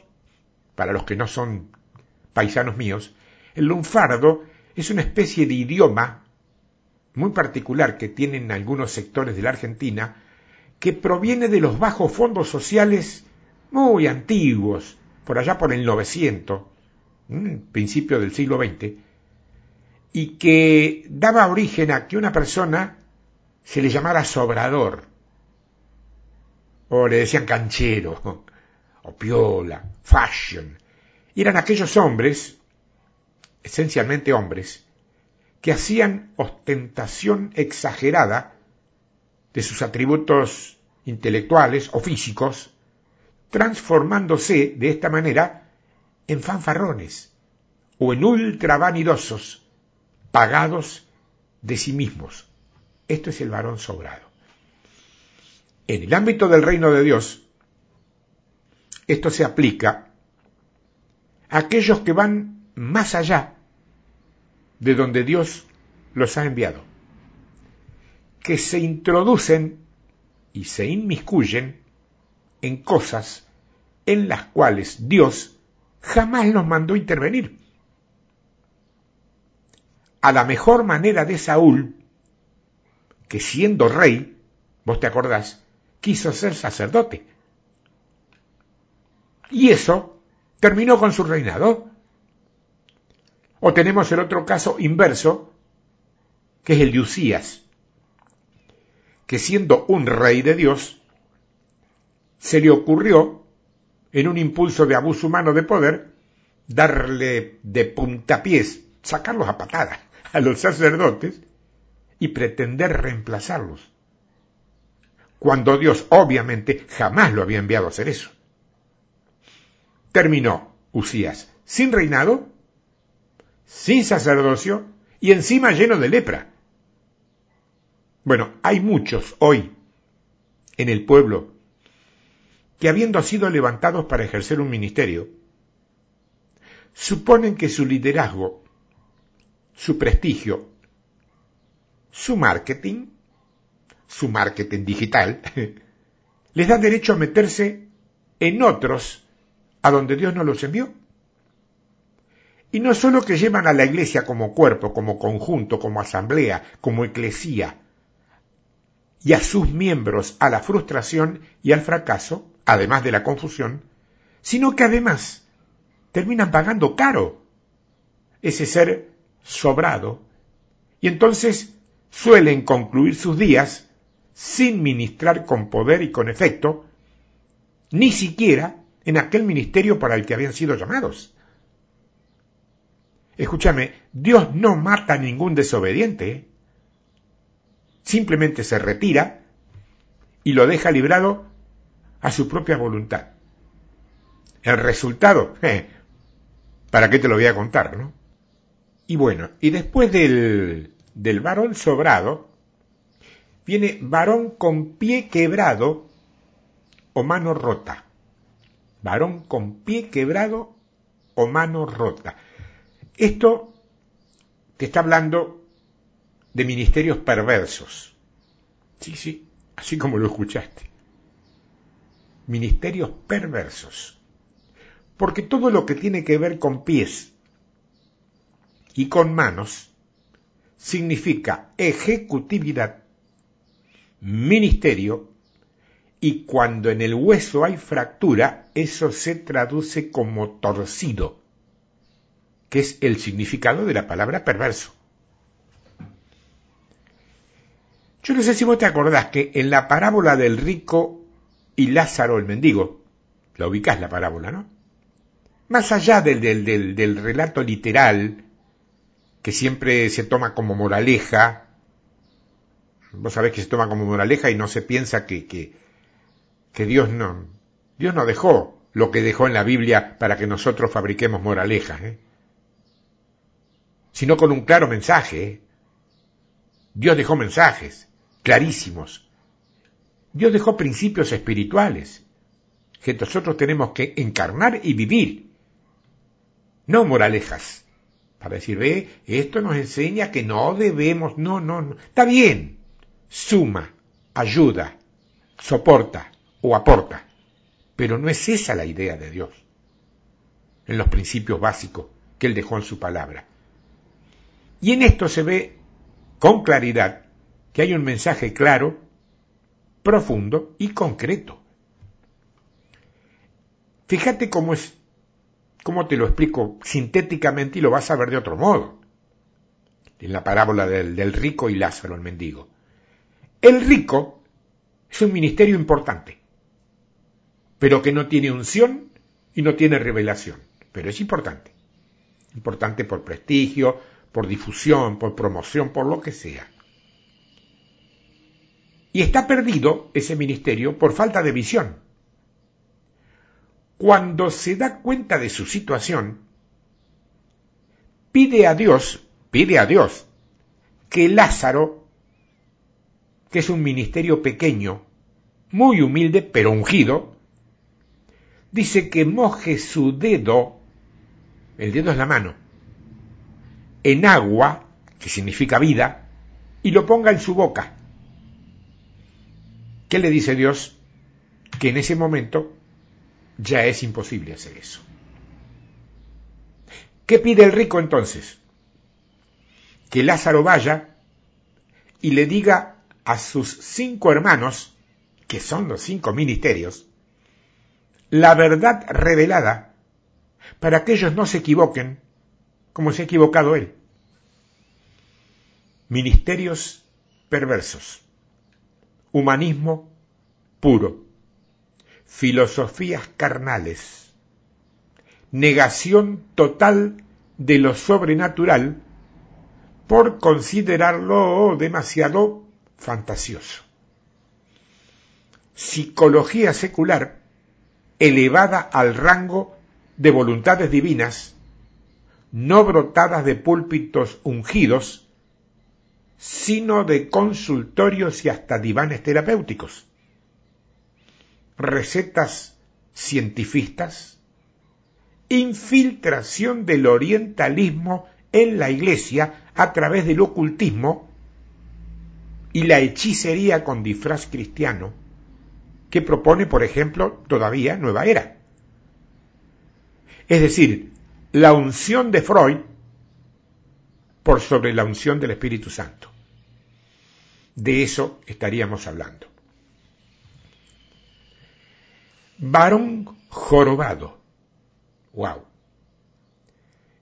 para los que no son paisanos míos, el lunfardo es una especie de idioma muy particular que tienen algunos sectores de la Argentina, que proviene de los bajos fondos sociales muy antiguos, por allá por el 900, principio del siglo XX, y que daba origen a que una persona se le llamara sobrador, o le decían canchero, [laughs] o piola, fashion. Eran aquellos hombres, esencialmente hombres, que hacían ostentación exagerada de sus atributos intelectuales o físicos transformándose de esta manera en fanfarrones o en ultravanidosos, pagados de sí mismos. Esto es el varón sobrado. En el ámbito del reino de Dios, esto se aplica a aquellos que van más allá de donde Dios los ha enviado, que se introducen y se inmiscuyen en cosas en las cuales Dios jamás los mandó intervenir. A la mejor manera de Saúl, que siendo rey, vos te acordás, quiso ser sacerdote. Y eso terminó con su reinado. O tenemos el otro caso inverso, que es el de Usías, que siendo un rey de Dios, se le ocurrió, en un impulso de abuso humano de poder, darle de puntapiés, sacarlos a patadas a los sacerdotes y pretender reemplazarlos. Cuando Dios obviamente jamás lo había enviado a hacer eso. Terminó Usías sin reinado, sin sacerdocio y encima lleno de lepra. Bueno, hay muchos hoy en el pueblo que habiendo sido levantados para ejercer un ministerio, suponen que su liderazgo, su prestigio, su marketing, su marketing digital, [laughs] les da derecho a meterse en otros a donde Dios no los envió. Y no solo que llevan a la iglesia como cuerpo, como conjunto, como asamblea, como eclesía, y a sus miembros a la frustración y al fracaso, además de la confusión, sino que además terminan pagando caro ese ser sobrado y entonces suelen concluir sus días sin ministrar con poder y con efecto, ni siquiera en aquel ministerio para el que habían sido llamados. Escúchame, Dios no mata a ningún desobediente. simplemente se retira y lo deja librado a su propia voluntad. El resultado, eh, ¿para qué te lo voy a contar, no? Y bueno, y después del, del varón sobrado, viene varón con pie quebrado o mano rota. Varón con pie quebrado o mano rota. Esto te está hablando de ministerios perversos. Sí, sí, así como lo escuchaste. Ministerios perversos. Porque todo lo que tiene que ver con pies y con manos significa ejecutividad, ministerio, y cuando en el hueso hay fractura, eso se traduce como torcido, que es el significado de la palabra perverso. Yo no sé si vos te acordás que en la parábola del rico y Lázaro el mendigo, la ubicás la parábola, ¿no? Más allá del, del, del, relato literal, que siempre se toma como moraleja, vos sabés que se toma como moraleja y no se piensa que, que, que Dios no, Dios no dejó lo que dejó en la Biblia para que nosotros fabriquemos moralejas, ¿eh? sino con un claro mensaje. ¿eh? Dios dejó mensajes clarísimos. Dios dejó principios espirituales que nosotros tenemos que encarnar y vivir, no moralejas. Para decir, ve, esto nos enseña que no debemos, no, no, no. Está bien, suma, ayuda, soporta o aporta, pero no es esa la idea de Dios en los principios básicos que Él dejó en su palabra. Y en esto se ve con claridad que hay un mensaje claro, profundo y concreto. Fíjate cómo es, cómo te lo explico sintéticamente y lo vas a ver de otro modo. En la parábola del, del rico y Lázaro, el mendigo. El rico es un ministerio importante, pero que no tiene unción y no tiene revelación, pero es importante. Importante por prestigio, por difusión, por promoción, por lo que sea. Y está perdido ese ministerio por falta de visión. Cuando se da cuenta de su situación, pide a Dios, pide a Dios, que Lázaro, que es un ministerio pequeño, muy humilde pero ungido, dice que moje su dedo, el dedo es la mano, en agua, que significa vida, y lo ponga en su boca ¿Qué le dice Dios? Que en ese momento ya es imposible hacer eso. ¿Qué pide el rico entonces? Que Lázaro vaya y le diga a sus cinco hermanos, que son los cinco ministerios, la verdad revelada para que ellos no se equivoquen como se ha equivocado él. Ministerios perversos, humanismo puro, filosofías carnales, negación total de lo sobrenatural por considerarlo demasiado fantasioso. Psicología secular elevada al rango de voluntades divinas, no brotadas de púlpitos ungidos, sino de consultorios y hasta divanes terapéuticos. Recetas cientifistas, infiltración del orientalismo en la iglesia a través del ocultismo y la hechicería con disfraz cristiano que propone, por ejemplo, todavía Nueva Era. Es decir, la unción de Freud por sobre la unción del Espíritu Santo. De eso estaríamos hablando. Varón jorobado. Wow.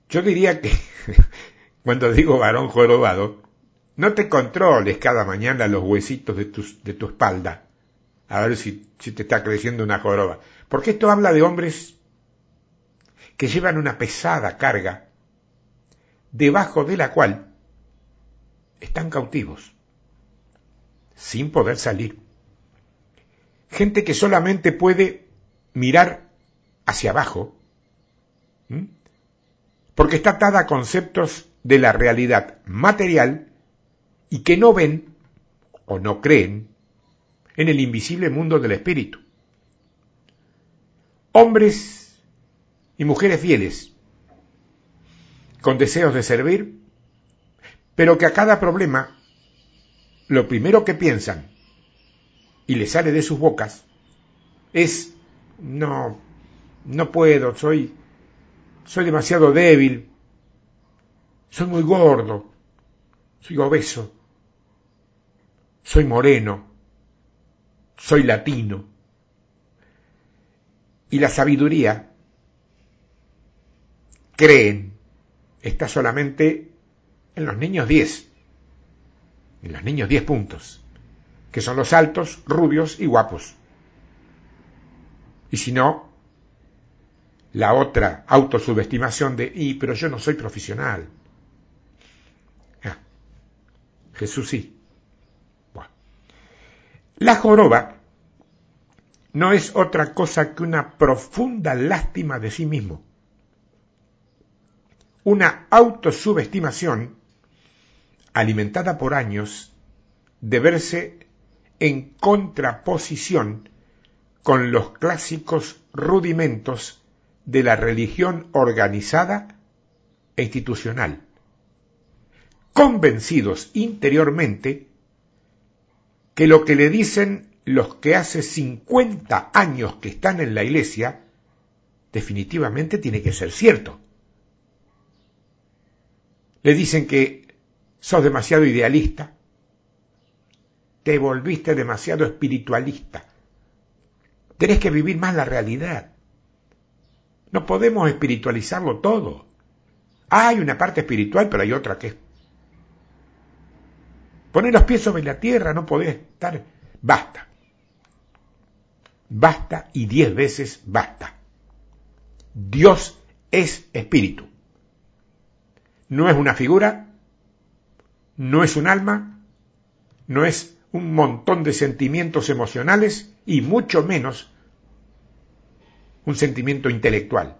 Yo diría que [laughs] cuando digo varón jorobado, no te controles cada mañana los huesitos de tu, de tu espalda a ver si, si te está creciendo una joroba. Porque esto habla de hombres que llevan una pesada carga debajo de la cual están cautivos, sin poder salir. Gente que solamente puede mirar hacia abajo, porque está atada a conceptos de la realidad material y que no ven o no creen en el invisible mundo del espíritu. Hombres y mujeres fieles, con deseos de servir, pero que a cada problema lo primero que piensan y le sale de sus bocas es no, no puedo, soy, soy demasiado débil, soy muy gordo, soy obeso, soy moreno, soy latino. Y la sabiduría, creen, está solamente en los niños 10, en los niños 10 puntos, que son los altos, rubios y guapos. Y si no, la otra autosubestimación de, y, pero yo no soy profesional. Ah, Jesús sí. La joroba no es otra cosa que una profunda lástima de sí mismo, una autosubestimación alimentada por años de verse en contraposición con los clásicos rudimentos de la religión organizada e institucional, convencidos interiormente que lo que le dicen los que hace 50 años que están en la iglesia, definitivamente tiene que ser cierto. Le dicen que sos demasiado idealista, te volviste demasiado espiritualista, tenés que vivir más la realidad. No podemos espiritualizarlo todo. Hay una parte espiritual, pero hay otra que es Poner los pies sobre la tierra, no podés estar. Basta. Basta y diez veces basta. Dios es espíritu. No es una figura, no es un alma, no es un montón de sentimientos emocionales y mucho menos un sentimiento intelectual.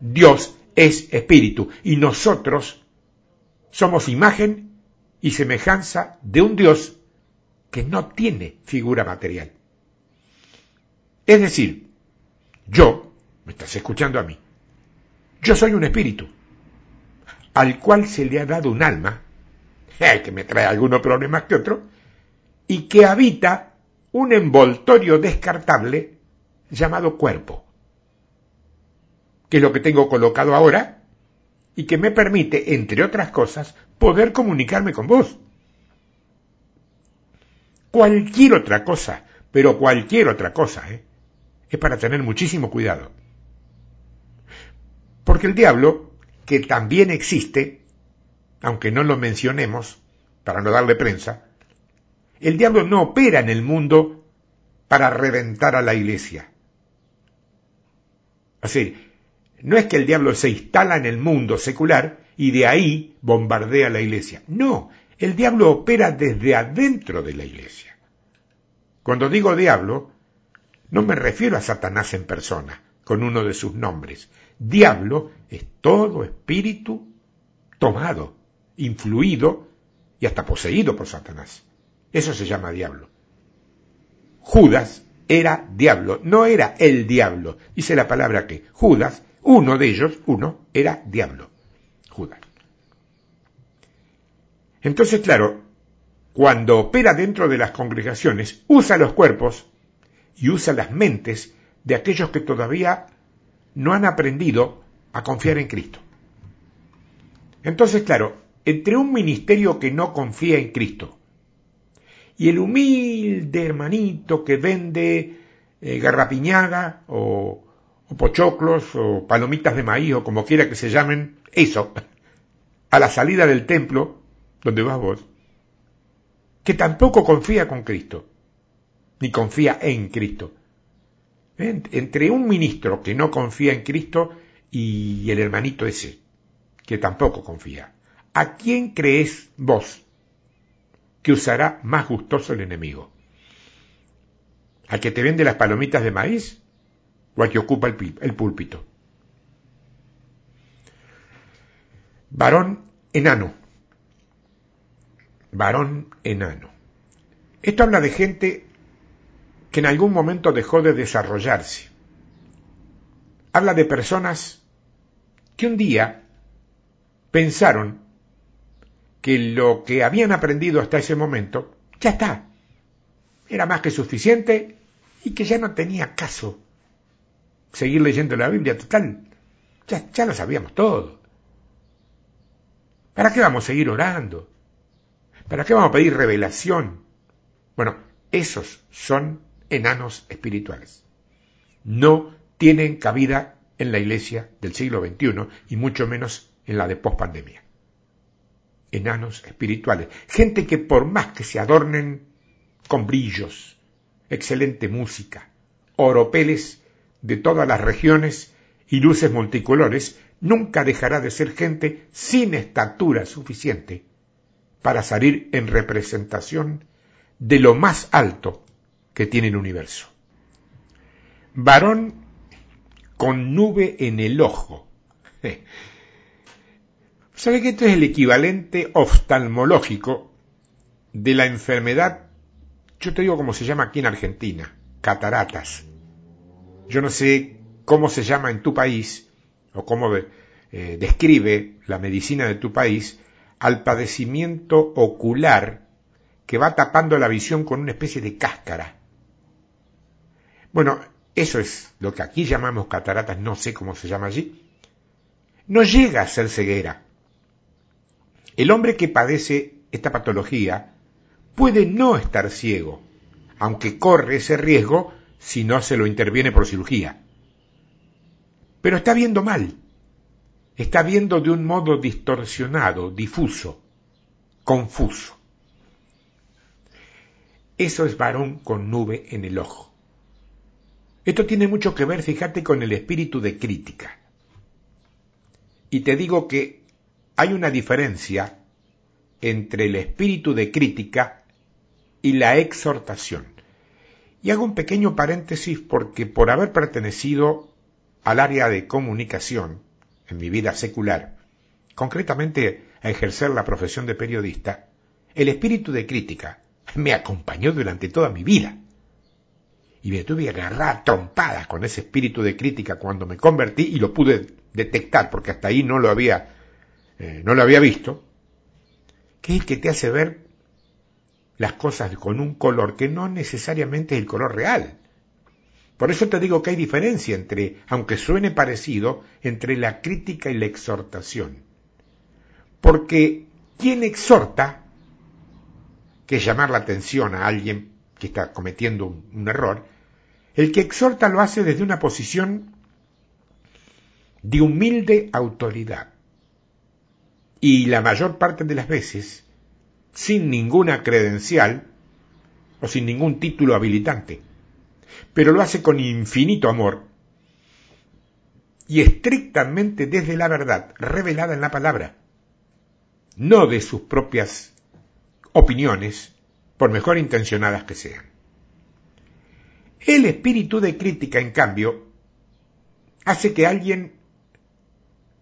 Dios es espíritu y nosotros somos imagen y semejanza de un Dios que no tiene figura material. Es decir, yo, me estás escuchando a mí, yo soy un espíritu, al cual se le ha dado un alma, que me trae algunos problemas que otro, y que habita un envoltorio descartable llamado cuerpo, que es lo que tengo colocado ahora y que me permite, entre otras cosas, poder comunicarme con vos. Cualquier otra cosa, pero cualquier otra cosa, ¿eh? es para tener muchísimo cuidado. Porque el diablo, que también existe, aunque no lo mencionemos, para no darle prensa, el diablo no opera en el mundo para reventar a la iglesia. Así, no es que el diablo se instala en el mundo secular y de ahí bombardea la iglesia. No, el diablo opera desde adentro de la iglesia. Cuando digo diablo, no me refiero a Satanás en persona, con uno de sus nombres. Diablo es todo espíritu tomado, influido y hasta poseído por Satanás. Eso se llama diablo. Judas era diablo, no era el diablo. Dice la palabra que Judas, uno de ellos, uno, era diablo. Judas. Entonces, claro, cuando opera dentro de las congregaciones, usa los cuerpos y usa las mentes de aquellos que todavía no han aprendido a confiar en Cristo. Entonces, claro, entre un ministerio que no confía en Cristo y el humilde hermanito que vende eh, garrapiñaga o, o pochoclos o palomitas de maíz o como quiera que se llamen, eso, a la salida del templo donde vas vos, que tampoco confía con Cristo, ni confía en Cristo. Entre un ministro que no confía en Cristo y el hermanito ese, que tampoco confía. ¿A quién crees vos que usará más gustoso el enemigo? ¿Al que te vende las palomitas de maíz o al que ocupa el, el púlpito? Varón enano. Varón enano. Esto habla de gente que en algún momento dejó de desarrollarse. Habla de personas que un día pensaron que lo que habían aprendido hasta ese momento ya está. Era más que suficiente y que ya no tenía caso seguir leyendo la Biblia total. Ya, ya lo sabíamos todo. ¿Para qué vamos a seguir orando? ¿Para qué vamos a pedir revelación? Bueno, esos son enanos espirituales. No tienen cabida en la iglesia del siglo XXI y mucho menos en la de pospandemia. Enanos espirituales, gente que por más que se adornen con brillos, excelente música, oropeles de todas las regiones y luces multicolores, nunca dejará de ser gente sin estatura suficiente para salir en representación de lo más alto que tiene el universo. Varón con nube en el ojo. [laughs] ¿Sabe que esto es el equivalente oftalmológico de la enfermedad? Yo te digo cómo se llama aquí en Argentina, cataratas. Yo no sé cómo se llama en tu país o cómo eh, describe la medicina de tu país al padecimiento ocular que va tapando la visión con una especie de cáscara. Bueno, eso es lo que aquí llamamos cataratas, no sé cómo se llama allí. No llega a ser ceguera. El hombre que padece esta patología puede no estar ciego, aunque corre ese riesgo si no se lo interviene por cirugía. Pero está viendo mal. Está viendo de un modo distorsionado, difuso, confuso. Eso es varón con nube en el ojo. Esto tiene mucho que ver, fíjate, con el espíritu de crítica. Y te digo que hay una diferencia entre el espíritu de crítica y la exhortación. Y hago un pequeño paréntesis porque por haber pertenecido al área de comunicación en mi vida secular, concretamente a ejercer la profesión de periodista, el espíritu de crítica me acompañó durante toda mi vida y me tuve que agarrar trompadas con ese espíritu de crítica cuando me convertí y lo pude detectar porque hasta ahí no lo había, eh, no lo había visto, que es que te hace ver las cosas con un color que no necesariamente es el color real. Por eso te digo que hay diferencia entre, aunque suene parecido, entre la crítica y la exhortación. Porque quien exhorta, que llamar la atención a alguien que está cometiendo un error, el que exhorta lo hace desde una posición de humilde autoridad. Y la mayor parte de las veces, sin ninguna credencial o sin ningún título habilitante pero lo hace con infinito amor y estrictamente desde la verdad revelada en la palabra, no de sus propias opiniones, por mejor intencionadas que sean. El espíritu de crítica, en cambio, hace que alguien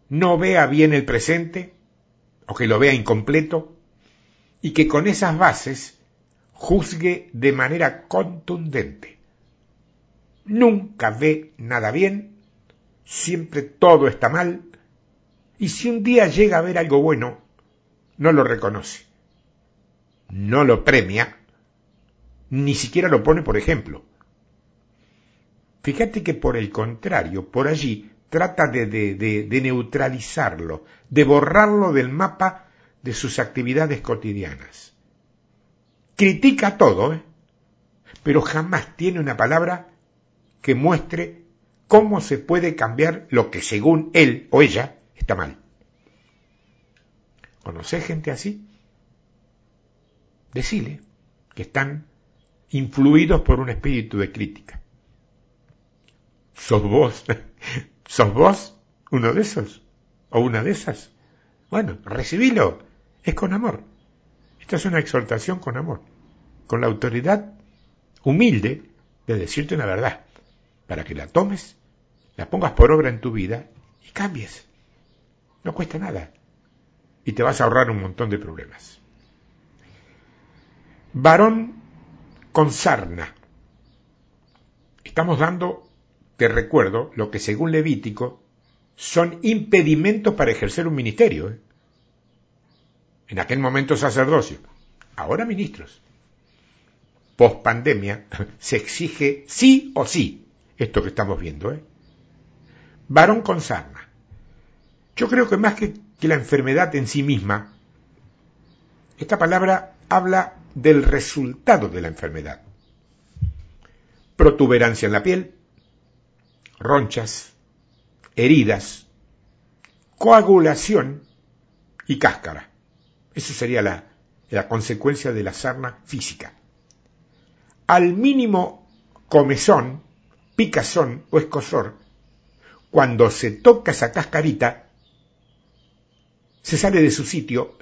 no vea bien el presente, o que lo vea incompleto, y que con esas bases juzgue de manera contundente nunca ve nada bien, siempre todo está mal, y si un día llega a ver algo bueno, no lo reconoce, no lo premia, ni siquiera lo pone por ejemplo. Fíjate que por el contrario, por allí trata de, de, neutralizarlo, de borrarlo del mapa de sus actividades cotidianas. Critica todo, ¿eh? pero jamás tiene una palabra que muestre cómo se puede cambiar lo que según él o ella está mal. ¿Conoce gente así? Decile que están influidos por un espíritu de crítica. ¿Sos vos? [laughs] ¿Sos vos uno de esos? ¿O una de esas? Bueno, recibilo. Es con amor. Esta es una exhortación con amor. Con la autoridad humilde de decirte una verdad para que la tomes, la pongas por obra en tu vida y cambies. No cuesta nada. Y te vas a ahorrar un montón de problemas. Varón con sarna. Estamos dando, te recuerdo, lo que según Levítico son impedimentos para ejercer un ministerio. ¿eh? En aquel momento sacerdocio, ahora ministros. Post pandemia [laughs] se exige sí o sí esto que estamos viendo. ¿eh? Varón con sarna. Yo creo que más que, que la enfermedad en sí misma, esta palabra habla del resultado de la enfermedad. Protuberancia en la piel, ronchas, heridas, coagulación y cáscara. Esa sería la, la consecuencia de la sarna física. Al mínimo comezón, picazón o escosor, cuando se toca esa cascarita, se sale de su sitio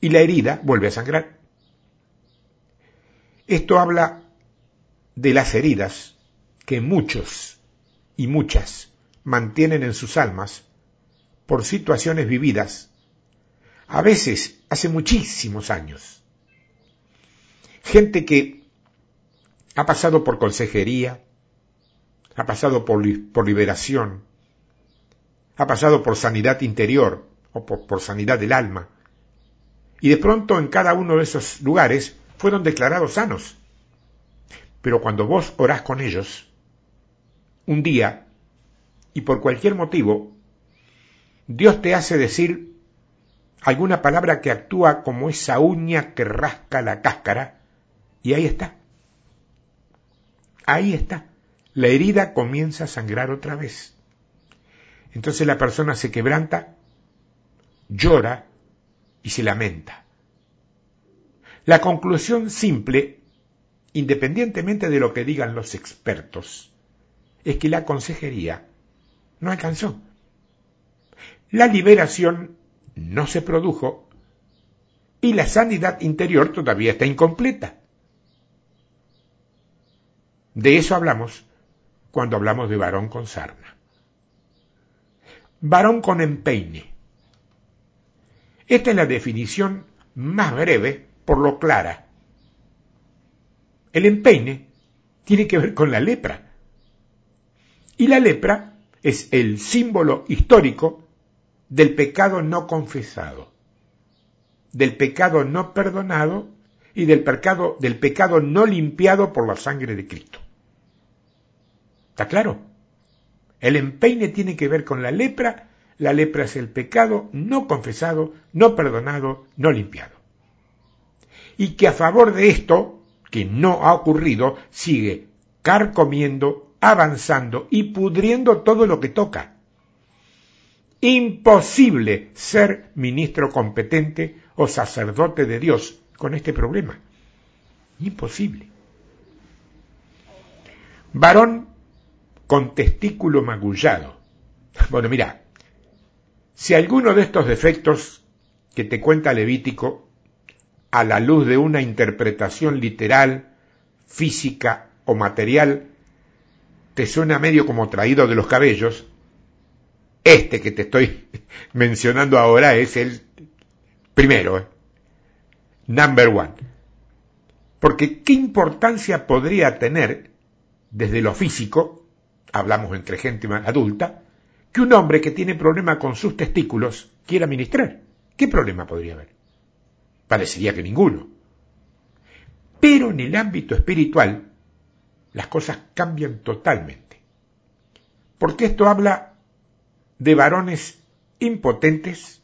y la herida vuelve a sangrar. Esto habla de las heridas que muchos y muchas mantienen en sus almas por situaciones vividas, a veces hace muchísimos años. Gente que ha pasado por consejería, ha pasado por, liberación, ha pasado por sanidad interior o por, por sanidad del alma. Y de pronto en cada uno de esos lugares fueron declarados sanos. Pero cuando vos orás con ellos, un día, y por cualquier motivo, Dios te hace decir alguna palabra que actúa como esa uña que rasca la cáscara, y ahí está. Ahí está la herida comienza a sangrar otra vez. Entonces la persona se quebranta, llora y se lamenta. La conclusión simple, independientemente de lo que digan los expertos, es que la consejería no alcanzó. La liberación no se produjo y la sanidad interior todavía está incompleta. De eso hablamos cuando hablamos de varón con sarna. Varón con empeine. Esta es la definición más breve, por lo clara. El empeine tiene que ver con la lepra. Y la lepra es el símbolo histórico del pecado no confesado, del pecado no perdonado y del pecado, del pecado no limpiado por la sangre de Cristo. ¿Está claro? El empeine tiene que ver con la lepra, la lepra es el pecado no confesado, no perdonado, no limpiado. Y que a favor de esto, que no ha ocurrido, sigue carcomiendo, avanzando y pudriendo todo lo que toca. Imposible ser ministro competente o sacerdote de Dios con este problema. Imposible. Varón con testículo magullado. Bueno, mira, si alguno de estos defectos que te cuenta Levítico, a la luz de una interpretación literal, física o material, suena medio como traído de los cabellos, este que te estoy [laughs] mencionando ahora es el primero, ¿eh? number one. Porque ¿qué importancia podría tener desde lo físico, hablamos entre gente adulta, que un hombre que tiene problema con sus testículos quiera ministrar? ¿Qué problema podría haber? Parecería que ninguno. Pero en el ámbito espiritual, las cosas cambian totalmente. Porque esto habla de varones impotentes.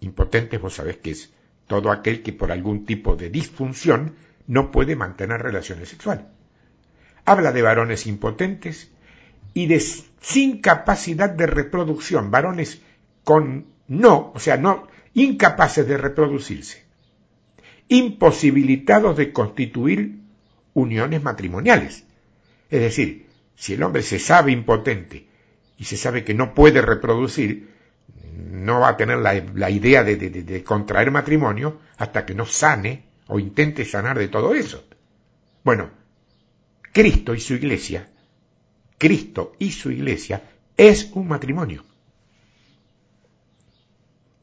Impotentes, vos sabés que es todo aquel que por algún tipo de disfunción no puede mantener relaciones sexuales. Habla de varones impotentes y de sin capacidad de reproducción, varones con no, o sea, no incapaces de reproducirse, imposibilitados de constituir uniones matrimoniales. Es decir, si el hombre se sabe impotente y se sabe que no puede reproducir, no va a tener la, idea de, contraer matrimonio hasta que no sane o intente sanar de todo eso. Bueno, Cristo y su iglesia, Cristo y su iglesia es un matrimonio.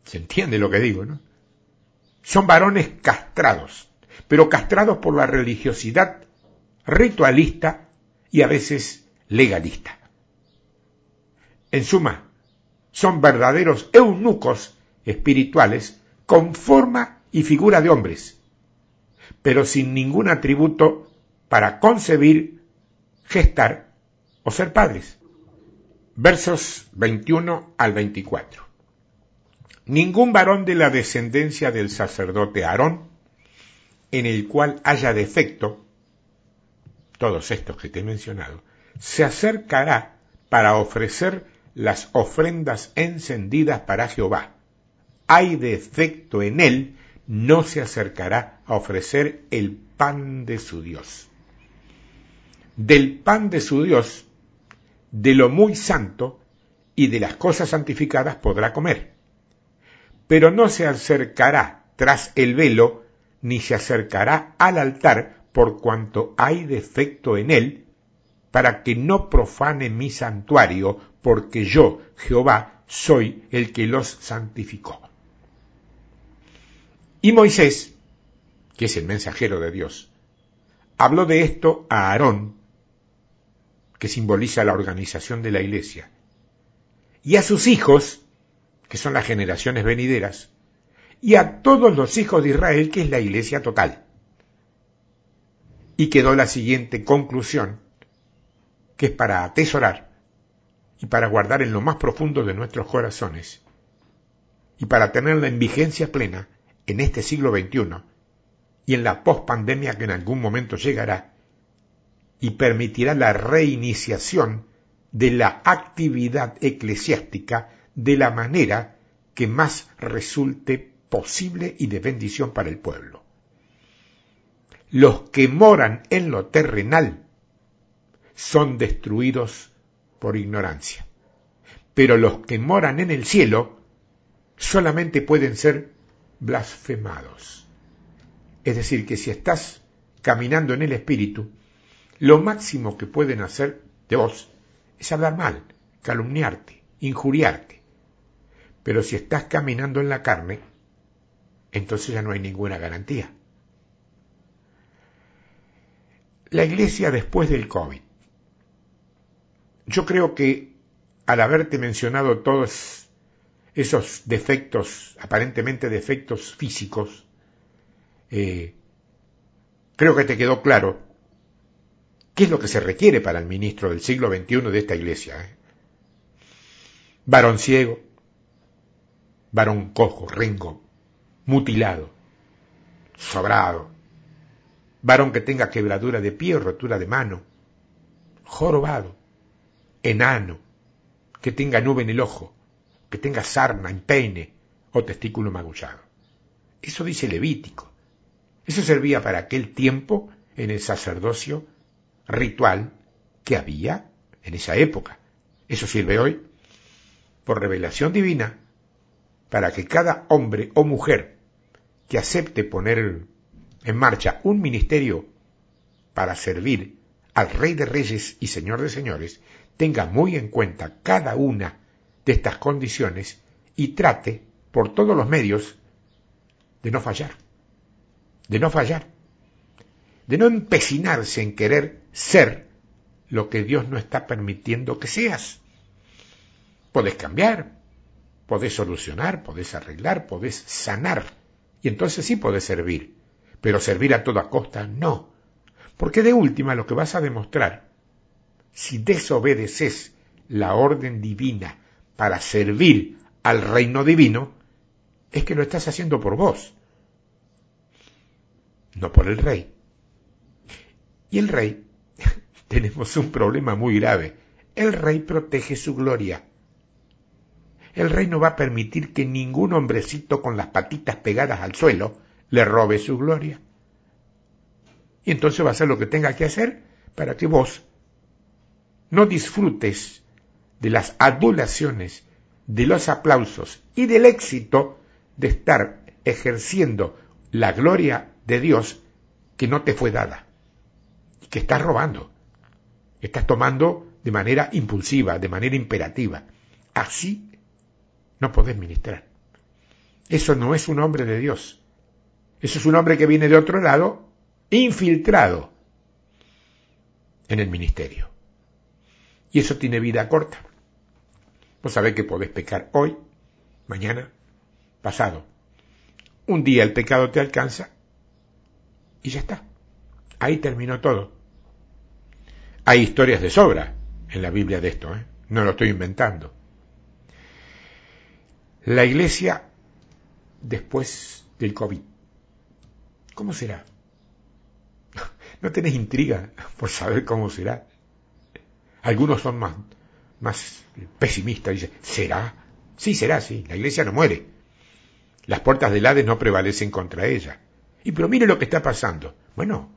¿Se entiende lo que digo, no? Son varones castrados, pero castrados por la religiosidad ritualista y a veces legalista. En suma, son verdaderos eunucos espirituales con forma y figura de hombres, pero sin ningún atributo para concebir, gestar o ser padres. Versos 21 al 24. Ningún varón de la descendencia del sacerdote Aarón, en el cual haya defecto, todos estos que te he mencionado, se acercará para ofrecer las ofrendas encendidas para Jehová. Hay defecto en él, no se acercará a ofrecer el pan de su Dios. Del pan de su Dios, de lo muy santo y de las cosas santificadas podrá comer. Pero no se acercará tras el velo, ni se acercará al altar por cuanto hay defecto en él, para que no profane mi santuario, porque yo, Jehová, soy el que los santificó. Y Moisés, que es el mensajero de Dios, habló de esto a Aarón, que simboliza la organización de la iglesia, y a sus hijos, que son las generaciones venideras, y a todos los hijos de Israel, que es la iglesia total. Y quedó la siguiente conclusión, que es para atesorar y para guardar en lo más profundo de nuestros corazones y para tenerla en vigencia plena en este siglo XXI y en la pospandemia que en algún momento llegará y permitirá la reiniciación de la actividad eclesiástica de la manera que más resulte posible y de bendición para el pueblo. Los que moran en lo terrenal son destruidos por ignorancia. Pero los que moran en el cielo solamente pueden ser blasfemados. Es decir, que si estás caminando en el Espíritu, lo máximo que pueden hacer de vos es hablar mal, calumniarte, injuriarte. Pero si estás caminando en la carne, entonces ya no hay ninguna garantía. La iglesia después del COVID yo creo que al haberte mencionado todos esos defectos, aparentemente defectos físicos, eh, creo que te quedó claro qué es lo que se requiere para el ministro del siglo XXI de esta iglesia. ¿eh? Varón ciego, varón cojo, rengo, mutilado, sobrado, varón que tenga quebradura de pie o rotura de mano, jorobado, enano, que tenga nube en el ojo, que tenga sarna, empeine o testículo magullado. Eso dice Levítico. Eso servía para aquel tiempo en el sacerdocio ritual que había en esa época. Eso sirve hoy por revelación divina para que cada hombre o mujer que acepte poner en marcha un ministerio para servir al Rey de Reyes y Señor de Señores, tenga muy en cuenta cada una de estas condiciones y trate por todos los medios de no fallar, de no fallar, de no empecinarse en querer ser lo que Dios no está permitiendo que seas. Podés cambiar, podés solucionar, podés arreglar, podés sanar, y entonces sí podés servir, pero servir a toda costa no, porque de última lo que vas a demostrar, si desobedeces la orden divina para servir al reino divino, es que lo estás haciendo por vos, no por el rey. Y el rey, [laughs] tenemos un problema muy grave, el rey protege su gloria. El rey no va a permitir que ningún hombrecito con las patitas pegadas al suelo le robe su gloria. Y entonces va a hacer lo que tenga que hacer para que vos no disfrutes de las adulaciones, de los aplausos y del éxito de estar ejerciendo la gloria de Dios que no te fue dada, que estás robando, estás tomando de manera impulsiva, de manera imperativa. Así no podés ministrar. Eso no es un hombre de Dios. Eso es un hombre que viene de otro lado infiltrado en el ministerio. Y eso tiene vida corta. Vos sabés que podés pecar hoy, mañana, pasado. Un día el pecado te alcanza y ya está. Ahí terminó todo. Hay historias de sobra en la Biblia de esto, ¿eh? no lo estoy inventando. La iglesia después del COVID. ¿Cómo será? [laughs] ¿No tenés intriga por saber cómo será? Algunos son más, más pesimistas, dicen, ¿será? Sí, será, sí, la iglesia no muere. Las puertas del Hades no prevalecen contra ella. Y pero mire lo que está pasando. Bueno,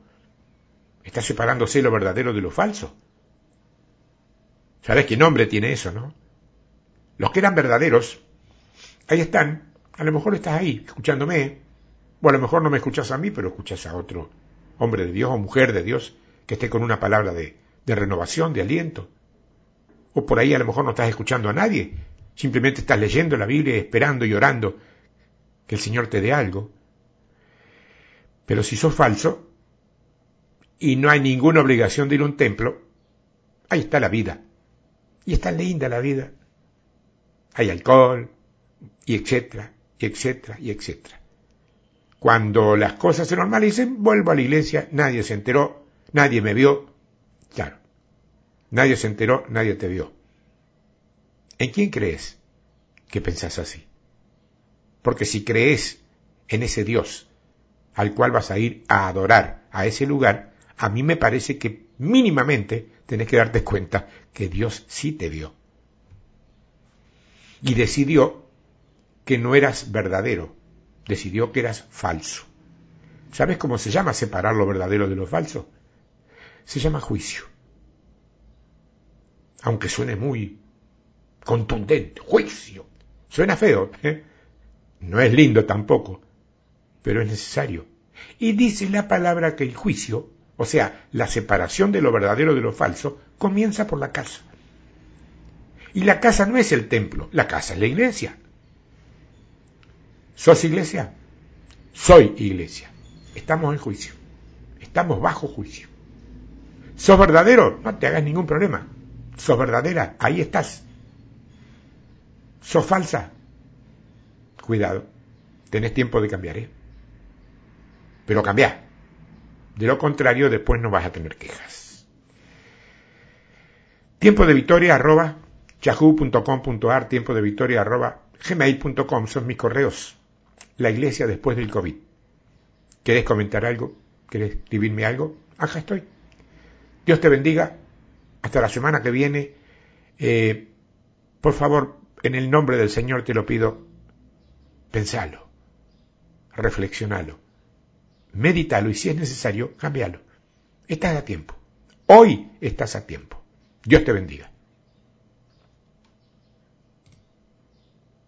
está separándose lo verdadero de lo falso. ¿Sabes qué nombre tiene eso, no? Los que eran verdaderos, ahí están. A lo mejor estás ahí, escuchándome. O a lo mejor no me escuchas a mí, pero escuchas a otro hombre de Dios o mujer de Dios, que esté con una palabra de, de renovación, de aliento. O por ahí a lo mejor no estás escuchando a nadie, simplemente estás leyendo la Biblia, esperando y orando que el Señor te dé algo. Pero si sos falso y no hay ninguna obligación de ir a un templo, ahí está la vida. Y está linda la vida. Hay alcohol, y etcétera, y etcétera, y etcétera. Cuando las cosas se normalicen, vuelvo a la iglesia, nadie se enteró, nadie me vio. Claro, nadie se enteró, nadie te vio. ¿En quién crees que pensás así? Porque si crees en ese Dios al cual vas a ir a adorar a ese lugar, a mí me parece que mínimamente tenés que darte cuenta que Dios sí te vio. Y decidió que no eras verdadero, decidió que eras falso. ¿Sabes cómo se llama separar lo verdadero de lo falso? Se llama juicio. Aunque suene muy contundente, juicio. Suena feo, ¿eh? No es lindo tampoco, pero es necesario. Y dice la palabra que el juicio, o sea, la separación de lo verdadero de lo falso, comienza por la casa. Y la casa no es el templo, la casa es la iglesia. ¿Sos iglesia? Soy iglesia. Estamos en juicio. Estamos bajo juicio. ¿Sos verdadero? No te hagas ningún problema. ¿Sos verdadera? Ahí estás. ¿Sos falsa? Cuidado. Tenés tiempo de cambiar, ¿eh? pero cambia. De lo contrario, después no vas a tener quejas. Tiempo de victoria arroba yahoo.com.ar, tiempo de victoria arroba gmail.com son mis correos. La iglesia después del COVID. ¿Querés comentar algo? ¿Querés escribirme algo? Acá estoy. Dios te bendiga. Hasta la semana que viene. Eh, por favor, en el nombre del Señor te lo pido, pensalo, reflexionalo, medítalo y si es necesario, cámbialo. Estás a tiempo. Hoy estás a tiempo. Dios te bendiga.